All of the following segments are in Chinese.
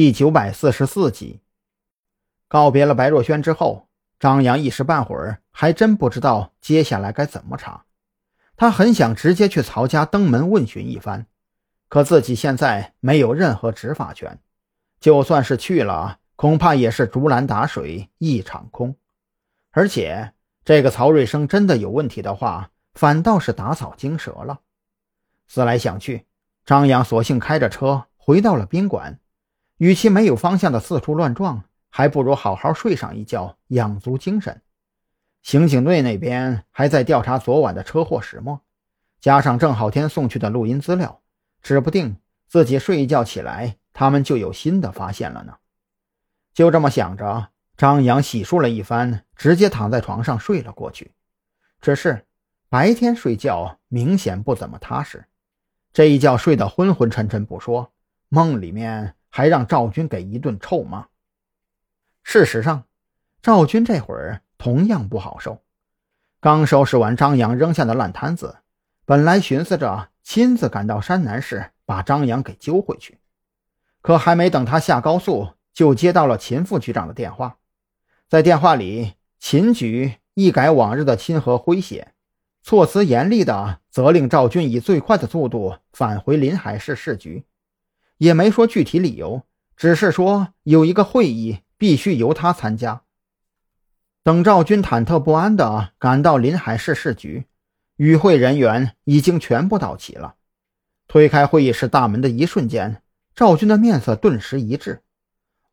第九百四十四集，告别了白若萱之后，张扬一时半会儿还真不知道接下来该怎么查。他很想直接去曹家登门问询一番，可自己现在没有任何执法权，就算是去了，恐怕也是竹篮打水一场空。而且，这个曹瑞生真的有问题的话，反倒是打草惊蛇了。思来想去，张扬索性开着车回到了宾馆。与其没有方向的四处乱撞，还不如好好睡上一觉，养足精神。刑警队那边还在调查昨晚的车祸始末，加上郑浩天送去的录音资料，指不定自己睡一觉起来，他们就有新的发现了呢。就这么想着，张扬洗漱了一番，直接躺在床上睡了过去。只是白天睡觉明显不怎么踏实，这一觉睡得昏昏沉沉不说，梦里面。还让赵军给一顿臭骂。事实上，赵军这会儿同样不好受。刚收拾完张扬扔下的烂摊子，本来寻思着亲自赶到山南市把张扬给揪回去，可还没等他下高速，就接到了秦副局长的电话。在电话里，秦局一改往日的亲和诙谐，措辞严厉的责令赵军以最快的速度返回临海市市局。也没说具体理由，只是说有一个会议必须由他参加。等赵军忐忑不安地赶到临海市市局，与会人员已经全部到齐了。推开会议室大门的一瞬间，赵军的面色顿时一滞。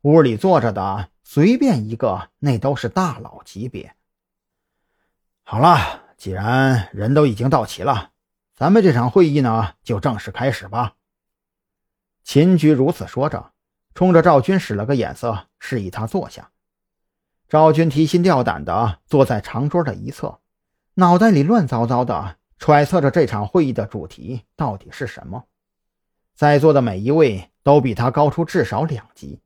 屋里坐着的随便一个，那都是大佬级别。好了，既然人都已经到齐了，咱们这场会议呢，就正式开始吧。秦局如此说着，冲着赵军使了个眼色，示意他坐下。赵军提心吊胆地坐在长桌的一侧，脑袋里乱糟糟的，揣测着这场会议的主题到底是什么。在座的每一位都比他高出至少两级，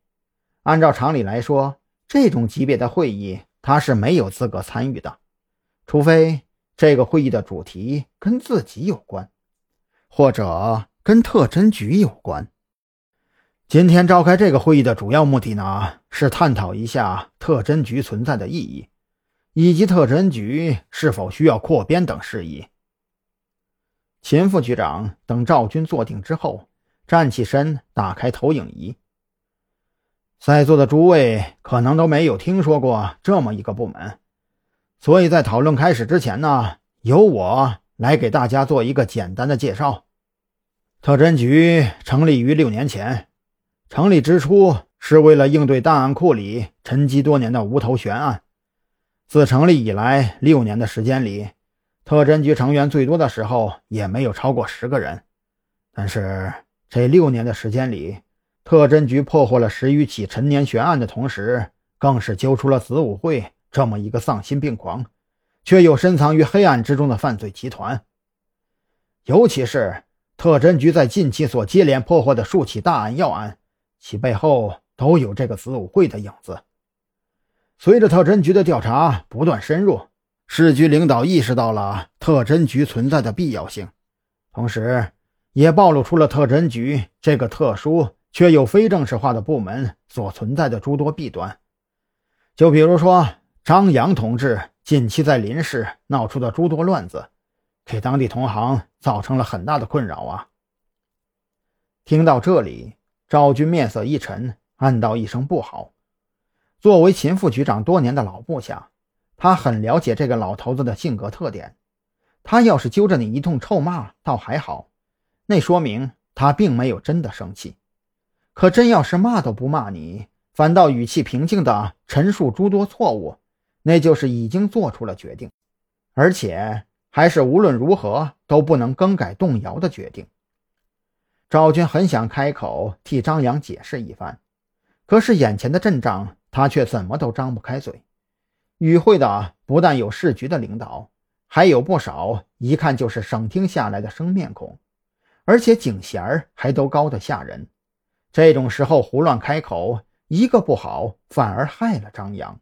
按照常理来说，这种级别的会议他是没有资格参与的，除非这个会议的主题跟自己有关，或者跟特侦局有关。今天召开这个会议的主要目的呢，是探讨一下特侦局存在的意义，以及特侦局是否需要扩编等事宜。秦副局长等赵军坐定之后，站起身，打开投影仪。在座的诸位可能都没有听说过这么一个部门，所以在讨论开始之前呢，由我来给大家做一个简单的介绍。特侦局成立于六年前。成立之初是为了应对档案库里沉积多年的无头悬案。自成立以来六年的时间里，特侦局成员最多的时候也没有超过十个人。但是这六年的时间里，特侦局破获了十余起陈年悬案的同时，更是揪出了子午会这么一个丧心病狂却又深藏于黑暗之中的犯罪集团。尤其是特侦局在近期所接连破获的数起大案要案。其背后都有这个子午会的影子。随着特侦局的调查不断深入，市局领导意识到了特侦局存在的必要性，同时也暴露出了特侦局这个特殊却又非正式化的部门所存在的诸多弊端。就比如说张扬同志近期在林市闹出的诸多乱子，给当地同行造成了很大的困扰啊。听到这里。赵军面色一沉，暗道一声不好。作为秦副局长多年的老部下，他很了解这个老头子的性格特点。他要是揪着你一通臭骂，倒还好，那说明他并没有真的生气。可真要是骂都不骂你，反倒语气平静地陈述诸多错误，那就是已经做出了决定，而且还是无论如何都不能更改动摇的决定。赵军很想开口替张扬解释一番，可是眼前的阵仗，他却怎么都张不开嘴。与会的不但有市局的领导，还有不少一看就是省厅下来的生面孔，而且警衔还都高得吓人。这种时候胡乱开口，一个不好，反而害了张扬。